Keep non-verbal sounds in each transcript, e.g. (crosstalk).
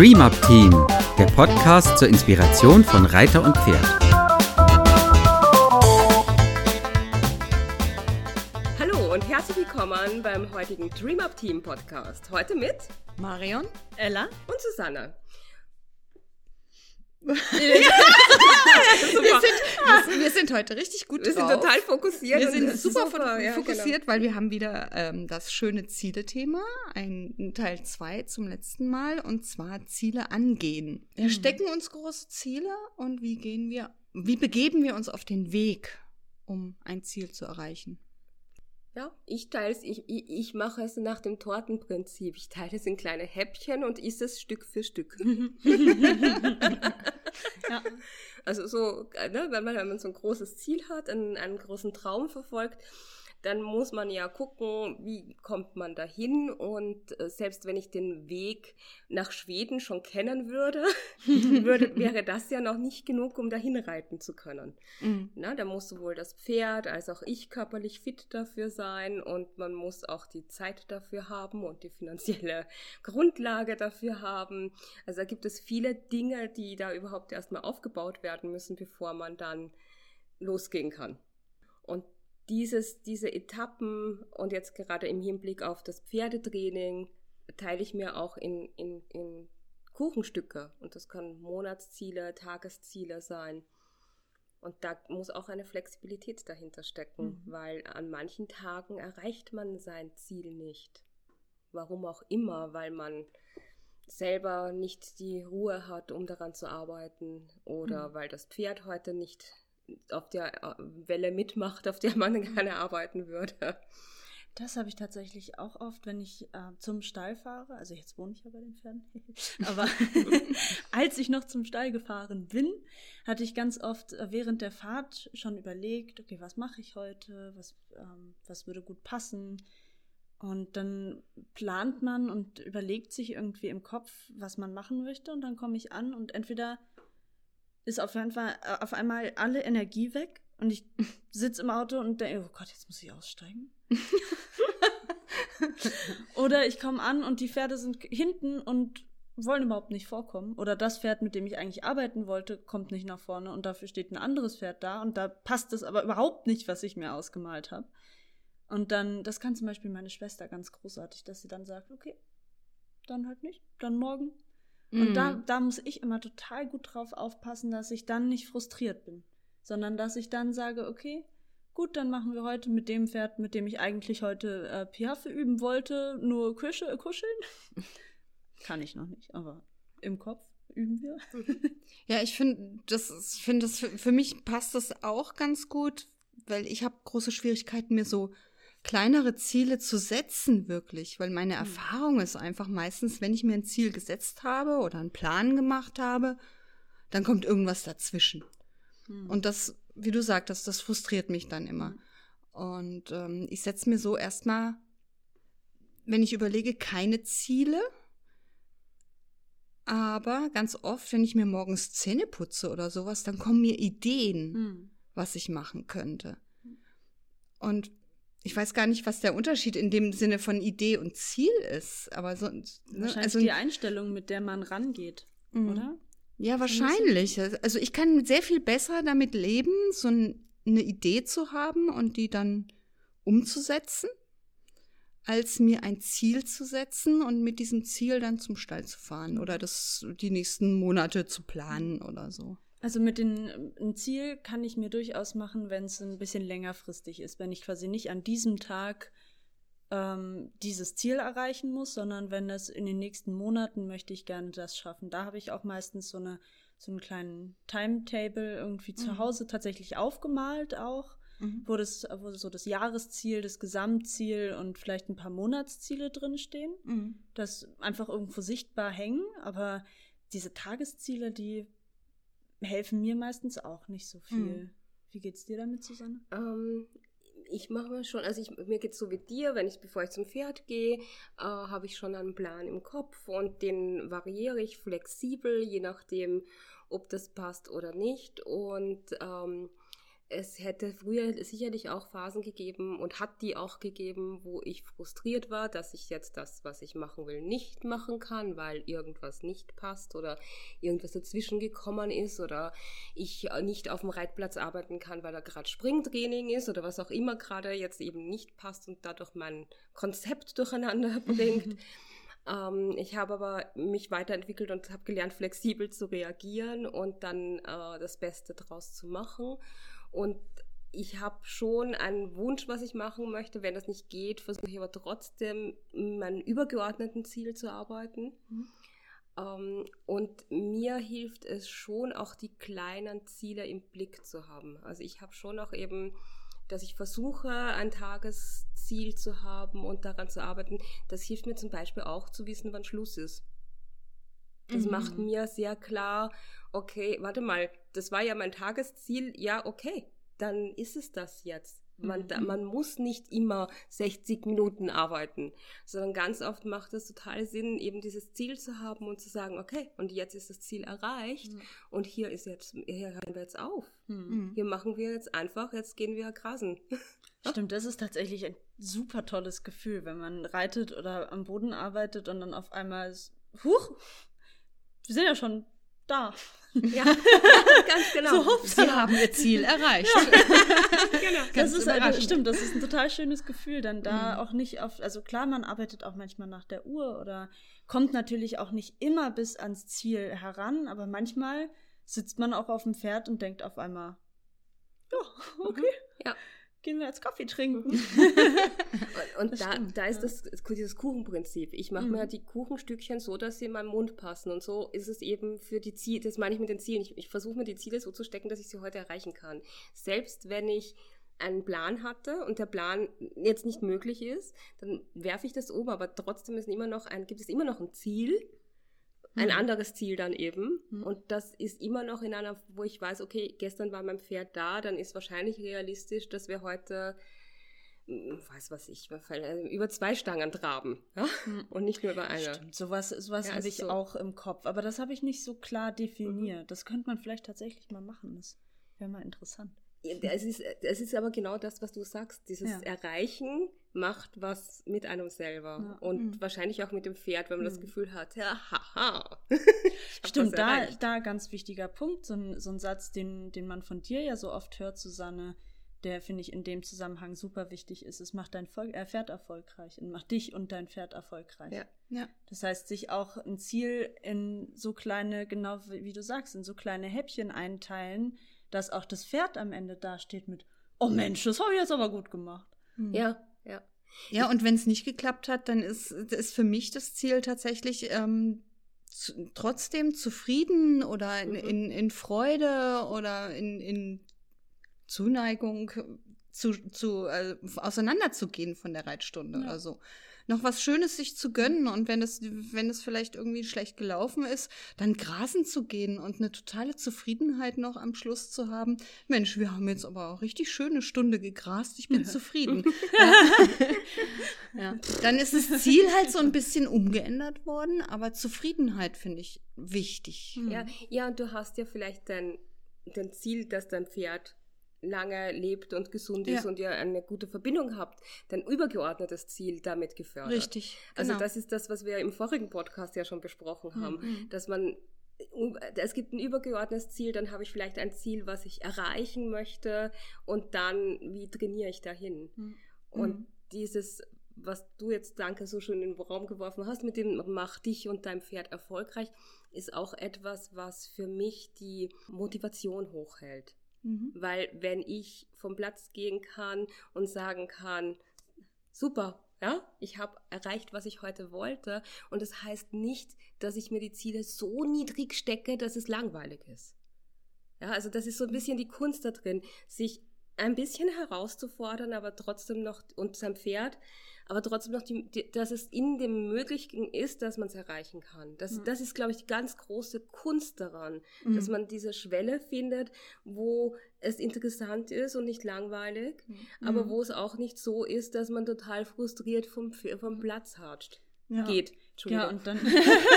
Dream Up Team, der Podcast zur Inspiration von Reiter und Pferd. Hallo und herzlich willkommen beim heutigen Dream Up Team Podcast. Heute mit Marion, Ella und Susanne. (laughs) sind, wir, wir, sind, heute richtig gut Wir drauf. sind total fokussiert. Wir sind super, super ja, fokussiert, genau. weil wir haben wieder ähm, das schöne Ziele-Thema, ein Teil 2 zum letzten Mal, und zwar Ziele angehen. Wir mhm. stecken uns große Ziele und wie gehen wir, wie begeben wir uns auf den Weg, um ein Ziel zu erreichen? Ja, ich teile es, ich, ich, ich mache es nach dem Tortenprinzip. Ich teile es in kleine Häppchen und esse es Stück für Stück. (laughs) (laughs) ja. Also so, ne, wenn, man, wenn man so ein großes Ziel hat, einen, einen großen Traum verfolgt, dann muss man ja gucken, wie kommt man dahin. Und äh, selbst wenn ich den Weg nach Schweden schon kennen würde, (laughs) würde wäre das ja noch nicht genug, um dahin reiten zu können. Mhm. Na, da muss sowohl das Pferd als auch ich körperlich fit dafür sein und man muss auch die Zeit dafür haben und die finanzielle Grundlage dafür haben. Also da gibt es viele Dinge, die da überhaupt erstmal aufgebaut werden müssen, bevor man dann losgehen kann. Und dieses, diese Etappen und jetzt gerade im Hinblick auf das Pferdetraining teile ich mir auch in, in, in Kuchenstücke und das können Monatsziele, Tagesziele sein. Und da muss auch eine Flexibilität dahinter stecken, mhm. weil an manchen Tagen erreicht man sein Ziel nicht. Warum auch immer, weil man selber nicht die Ruhe hat, um daran zu arbeiten oder mhm. weil das Pferd heute nicht auf der äh, Welle mitmacht, auf der man (laughs) gerne arbeiten würde. Das habe ich tatsächlich auch oft, wenn ich äh, zum Stall fahre. Also jetzt wohne ich ja bei den Pferden. (laughs) Aber (laughs) als ich noch zum Stall gefahren bin, hatte ich ganz oft äh, während der Fahrt schon überlegt, okay, was mache ich heute? Was, ähm, was würde gut passen? Und dann plant man und überlegt sich irgendwie im Kopf, was man machen möchte. Und dann komme ich an und entweder ist auf, Fall, äh, auf einmal alle Energie weg und ich (laughs) sitze im Auto und denke, oh Gott, jetzt muss ich aussteigen. (laughs) Oder ich komme an und die Pferde sind hinten und wollen überhaupt nicht vorkommen. Oder das Pferd, mit dem ich eigentlich arbeiten wollte, kommt nicht nach vorne und dafür steht ein anderes Pferd da und da passt es aber überhaupt nicht, was ich mir ausgemalt habe. Und dann, das kann zum Beispiel meine Schwester ganz großartig, dass sie dann sagt, okay, dann halt nicht, dann morgen. Und da, mhm. da muss ich immer total gut drauf aufpassen, dass ich dann nicht frustriert bin, sondern dass ich dann sage, okay, gut, dann machen wir heute mit dem Pferd, mit dem ich eigentlich heute äh, Piaffe üben wollte, nur Kusche, äh, kuscheln. (laughs) Kann ich noch nicht, aber im Kopf üben wir. (laughs) ja, ich finde, das, finde das für, für mich passt das auch ganz gut, weil ich habe große Schwierigkeiten, mir so kleinere Ziele zu setzen, wirklich, weil meine mhm. Erfahrung ist einfach meistens, wenn ich mir ein Ziel gesetzt habe oder einen Plan gemacht habe, dann kommt irgendwas dazwischen. Mhm. Und das, wie du sagtest, das frustriert mich dann immer. Mhm. Und ähm, ich setze mir so erstmal, wenn ich überlege, keine Ziele, aber ganz oft, wenn ich mir morgens Zähne putze oder sowas, dann kommen mir Ideen, mhm. was ich machen könnte. Und ich weiß gar nicht, was der Unterschied in dem Sinne von Idee und Ziel ist, aber so ne? wahrscheinlich also, die Einstellung, mit der man rangeht, mhm. oder? Ja, wahrscheinlich. Also ich kann sehr viel besser damit leben, so eine Idee zu haben und die dann umzusetzen, als mir ein Ziel zu setzen und mit diesem Ziel dann zum Stall zu fahren oder das die nächsten Monate zu planen oder so. Also mit dem Ziel kann ich mir durchaus machen, wenn es ein bisschen längerfristig ist, wenn ich quasi nicht an diesem Tag ähm, dieses Ziel erreichen muss, sondern wenn es in den nächsten Monaten möchte ich gerne das schaffen. Da habe ich auch meistens so eine so einen kleinen Timetable irgendwie mhm. zu Hause tatsächlich aufgemalt auch, mhm. wo das wo so das Jahresziel, das Gesamtziel und vielleicht ein paar Monatsziele drinstehen, mhm. das einfach irgendwo sichtbar hängen, aber diese Tagesziele, die helfen mir meistens auch nicht so viel. Mhm. Wie geht's dir damit, Susanne? Ähm, ich mache mir schon, also ich, mir geht's so wie dir, wenn ich, bevor ich zum Pferd gehe, äh, habe ich schon einen Plan im Kopf und den variiere ich flexibel, je nachdem, ob das passt oder nicht. Und ähm, es hätte früher sicherlich auch Phasen gegeben und hat die auch gegeben, wo ich frustriert war, dass ich jetzt das, was ich machen will, nicht machen kann, weil irgendwas nicht passt oder irgendwas dazwischen gekommen ist oder ich nicht auf dem Reitplatz arbeiten kann, weil da gerade Springtraining ist oder was auch immer gerade jetzt eben nicht passt und dadurch mein Konzept durcheinander (laughs) bringt. (laughs) Ähm, ich habe aber mich weiterentwickelt und habe gelernt, flexibel zu reagieren und dann äh, das Beste draus zu machen. Und ich habe schon einen Wunsch, was ich machen möchte. Wenn das nicht geht, versuche ich aber trotzdem, meinem übergeordneten Ziel zu arbeiten. Mhm. Ähm, und mir hilft es schon, auch die kleinen Ziele im Blick zu haben. Also ich habe schon auch eben, dass ich versuche, ein Tagesziel zu haben und daran zu arbeiten. Das hilft mir zum Beispiel auch zu wissen, wann Schluss ist. Das mhm. macht mir sehr klar, okay, warte mal, das war ja mein Tagesziel, ja, okay, dann ist es das jetzt. Man, mhm. man muss nicht immer 60 Minuten arbeiten, sondern ganz oft macht es total Sinn, eben dieses Ziel zu haben und zu sagen, okay, und jetzt ist das Ziel erreicht mhm. und hier ist jetzt, hier hören wir jetzt auf. Mhm. Hier machen wir jetzt einfach, jetzt gehen wir grasen. (laughs) Stimmt, das ist tatsächlich ein super tolles Gefühl, wenn man reitet oder am Boden arbeitet und dann auf einmal ist, huch, wir sind ja schon da. (laughs) Ja, ganz genau. So, Sie haben Ihr Ziel erreicht. Ja. (laughs) genau. Das ist, äh, stimmt, das ist ein total schönes Gefühl, dann da mhm. auch nicht auf, also klar, man arbeitet auch manchmal nach der Uhr oder kommt natürlich auch nicht immer bis ans Ziel heran, aber manchmal sitzt man auch auf dem Pferd und denkt auf einmal, ja, okay. Mhm. Ja gehen wir jetzt Kaffee trinken. (laughs) und, und da, da ist das, dieses Kuchenprinzip. Ich mache mhm. mir die Kuchenstückchen so, dass sie in meinen Mund passen. Und so ist es eben für die Ziele, das meine ich mit den Zielen. Ich, ich versuche mir die Ziele so zu stecken, dass ich sie heute erreichen kann. Selbst wenn ich einen Plan hatte und der Plan jetzt nicht möglich ist, dann werfe ich das um, aber trotzdem ist immer noch ein, gibt es immer noch ein Ziel ein mhm. anderes Ziel dann eben. Mhm. Und das ist immer noch in einer, wo ich weiß, okay, gestern war mein Pferd da, dann ist wahrscheinlich realistisch, dass wir heute, hm, weiß was ich, äh, über zwei Stangen traben. Ja? Mhm. Und nicht nur über eine. Stimmt, sowas, sowas ja, habe ich so. auch im Kopf. Aber das habe ich nicht so klar definiert. Mhm. Das könnte man vielleicht tatsächlich mal machen. Das wäre mal interessant. Es ist, es ist aber genau das, was du sagst. Dieses ja. Erreichen macht was mit einem selber. Ja. Und mhm. wahrscheinlich auch mit dem Pferd, wenn man mhm. das Gefühl hat, ja, haha. (laughs) Stimmt, da, da ganz wichtiger Punkt. So ein, so ein Satz, den, den man von dir ja so oft hört, Susanne, der finde ich in dem Zusammenhang super wichtig ist. Es macht dein Vol äh, Pferd erfolgreich und macht dich und dein Pferd erfolgreich. Ja. ja. Das heißt, sich auch ein Ziel in so kleine, genau wie, wie du sagst, in so kleine Häppchen einteilen, dass auch das Pferd am Ende dasteht mit, oh Mensch, das habe ich jetzt aber gut gemacht. Mhm. Ja, ja. Ja, und wenn es nicht geklappt hat, dann ist, ist für mich das Ziel tatsächlich ähm, zu, trotzdem zufrieden oder in, mhm. in, in Freude oder in, in Zuneigung zu, zu äh, auseinanderzugehen von der Reitstunde. Ja. Also noch was Schönes sich zu gönnen und wenn es, wenn es vielleicht irgendwie schlecht gelaufen ist, dann grasen zu gehen und eine totale Zufriedenheit noch am Schluss zu haben. Mensch, wir haben jetzt aber auch richtig schöne Stunde gegrast, ich bin ja. zufrieden. (laughs) ja. Dann ist das Ziel halt so ein bisschen umgeändert worden, aber Zufriedenheit finde ich wichtig. Ja, ja, und du hast ja vielleicht dein, dein Ziel, dass dein Pferd lange lebt und gesund ist ja. und ihr eine gute Verbindung habt, dein übergeordnetes Ziel damit gefördert. Richtig. Also genau. Also das ist das, was wir im vorigen Podcast ja schon besprochen haben, mhm. dass man es gibt ein übergeordnetes Ziel, dann habe ich vielleicht ein Ziel, was ich erreichen möchte und dann, wie trainiere ich dahin? Mhm. Und mhm. dieses, was du jetzt, danke, so schön in den Raum geworfen hast, mit dem mach dich und dein Pferd erfolgreich, ist auch etwas, was für mich die Motivation hochhält. Mhm. Weil wenn ich vom Platz gehen kann und sagen kann, super, ja, ich habe erreicht, was ich heute wollte. Und das heißt nicht, dass ich mir die Ziele so niedrig stecke, dass es langweilig ist. Ja, also das ist so ein bisschen die Kunst da drin, sich ein bisschen herauszufordern, aber trotzdem noch und sein Pferd aber trotzdem noch, die, die, dass es in dem Möglichen ist, dass man es erreichen kann. Das, mhm. das ist, glaube ich, die ganz große Kunst daran, mhm. dass man diese Schwelle findet, wo es interessant ist und nicht langweilig, mhm. aber wo es auch nicht so ist, dass man total frustriert vom, vom Platz hatscht. Ja. Geht. Ja, und dann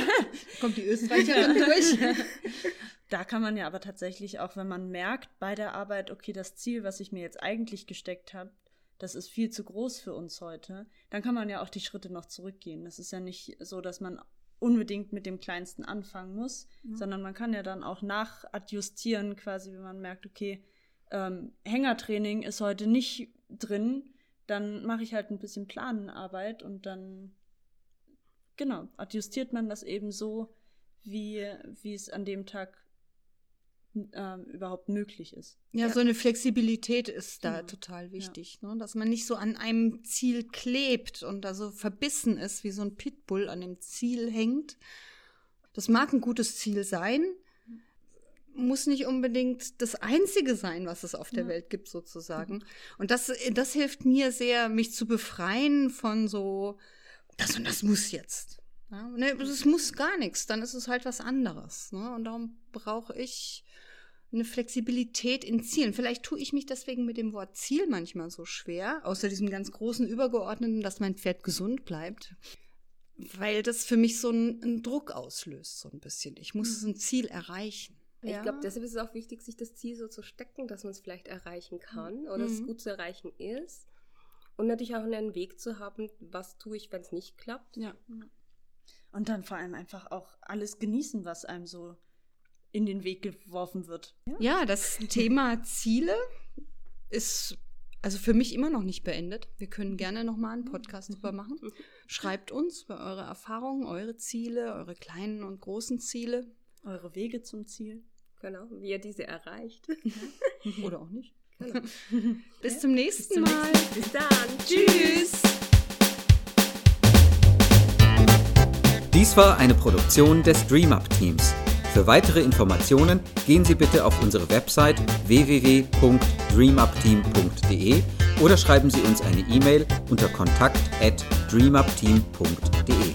(laughs) kommt die Österreicherin (laughs) durch. (laughs) da kann man ja aber tatsächlich auch, wenn man merkt bei der Arbeit, okay, das Ziel, was ich mir jetzt eigentlich gesteckt habe, das ist viel zu groß für uns heute, dann kann man ja auch die Schritte noch zurückgehen. Das ist ja nicht so, dass man unbedingt mit dem Kleinsten anfangen muss, mhm. sondern man kann ja dann auch nachadjustieren, quasi, wenn man merkt, okay, ähm, Hängertraining ist heute nicht drin, dann mache ich halt ein bisschen Planenarbeit und dann, genau, adjustiert man das eben so, wie, wie es an dem Tag ähm, überhaupt möglich ist. Ja, ja, so eine Flexibilität ist da genau. total wichtig, ja. ne? dass man nicht so an einem Ziel klebt und da so verbissen ist, wie so ein Pitbull an dem Ziel hängt. Das mag ein gutes Ziel sein, muss nicht unbedingt das Einzige sein, was es auf der ja. Welt gibt, sozusagen. Mhm. Und das, das hilft mir sehr, mich zu befreien von so, das und das muss jetzt. Ja, ne, es muss gar nichts, dann ist es halt was anderes. Ne? Und darum brauche ich eine Flexibilität in Zielen. Vielleicht tue ich mich deswegen mit dem Wort Ziel manchmal so schwer, außer diesem ganz großen Übergeordneten, dass mein Pferd gesund bleibt, weil das für mich so einen, einen Druck auslöst, so ein bisschen. Ich muss mhm. ein Ziel erreichen. Ja. Ich glaube, deshalb ist es auch wichtig, sich das Ziel so zu stecken, dass man es vielleicht erreichen kann oder mhm. es gut zu erreichen ist. Und natürlich auch einen Weg zu haben, was tue ich, wenn es nicht klappt. Ja. Und dann vor allem einfach auch alles genießen, was einem so in den Weg geworfen wird. Ja, ja das (laughs) Thema Ziele ist also für mich immer noch nicht beendet. Wir können gerne noch mal einen Podcast mhm. drüber machen. (laughs) Schreibt uns über eure Erfahrungen, eure Ziele, eure kleinen und großen Ziele, eure Wege zum Ziel. Genau, wie ihr diese erreicht. Oder auch nicht. Genau. (laughs) Bis, zum nächsten Bis zum Mal. Bis dann. Tschüss. Dies war eine Produktion des DreamUp Teams. Für weitere Informationen gehen Sie bitte auf unsere Website www.dreamupteam.de oder schreiben Sie uns eine E-Mail unter kontakt@dreamupteam.de.